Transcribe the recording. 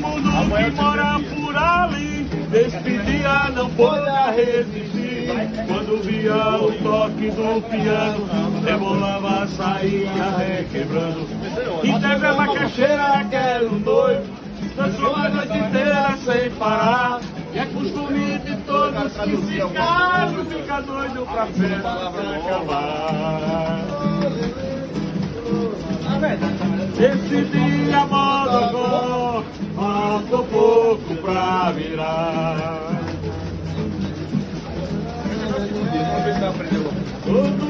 mundo que mora por ali, nesse dia não podia resistir. Quando via o toque do piano, rebolava, saía requebrando. E teve a macaxeira que era um doido, dançou a noite inteira sem parar. É costume de todos que se casam, fica doido pra festa acabar. Esse dia. falta pouco pra virar. Vamos.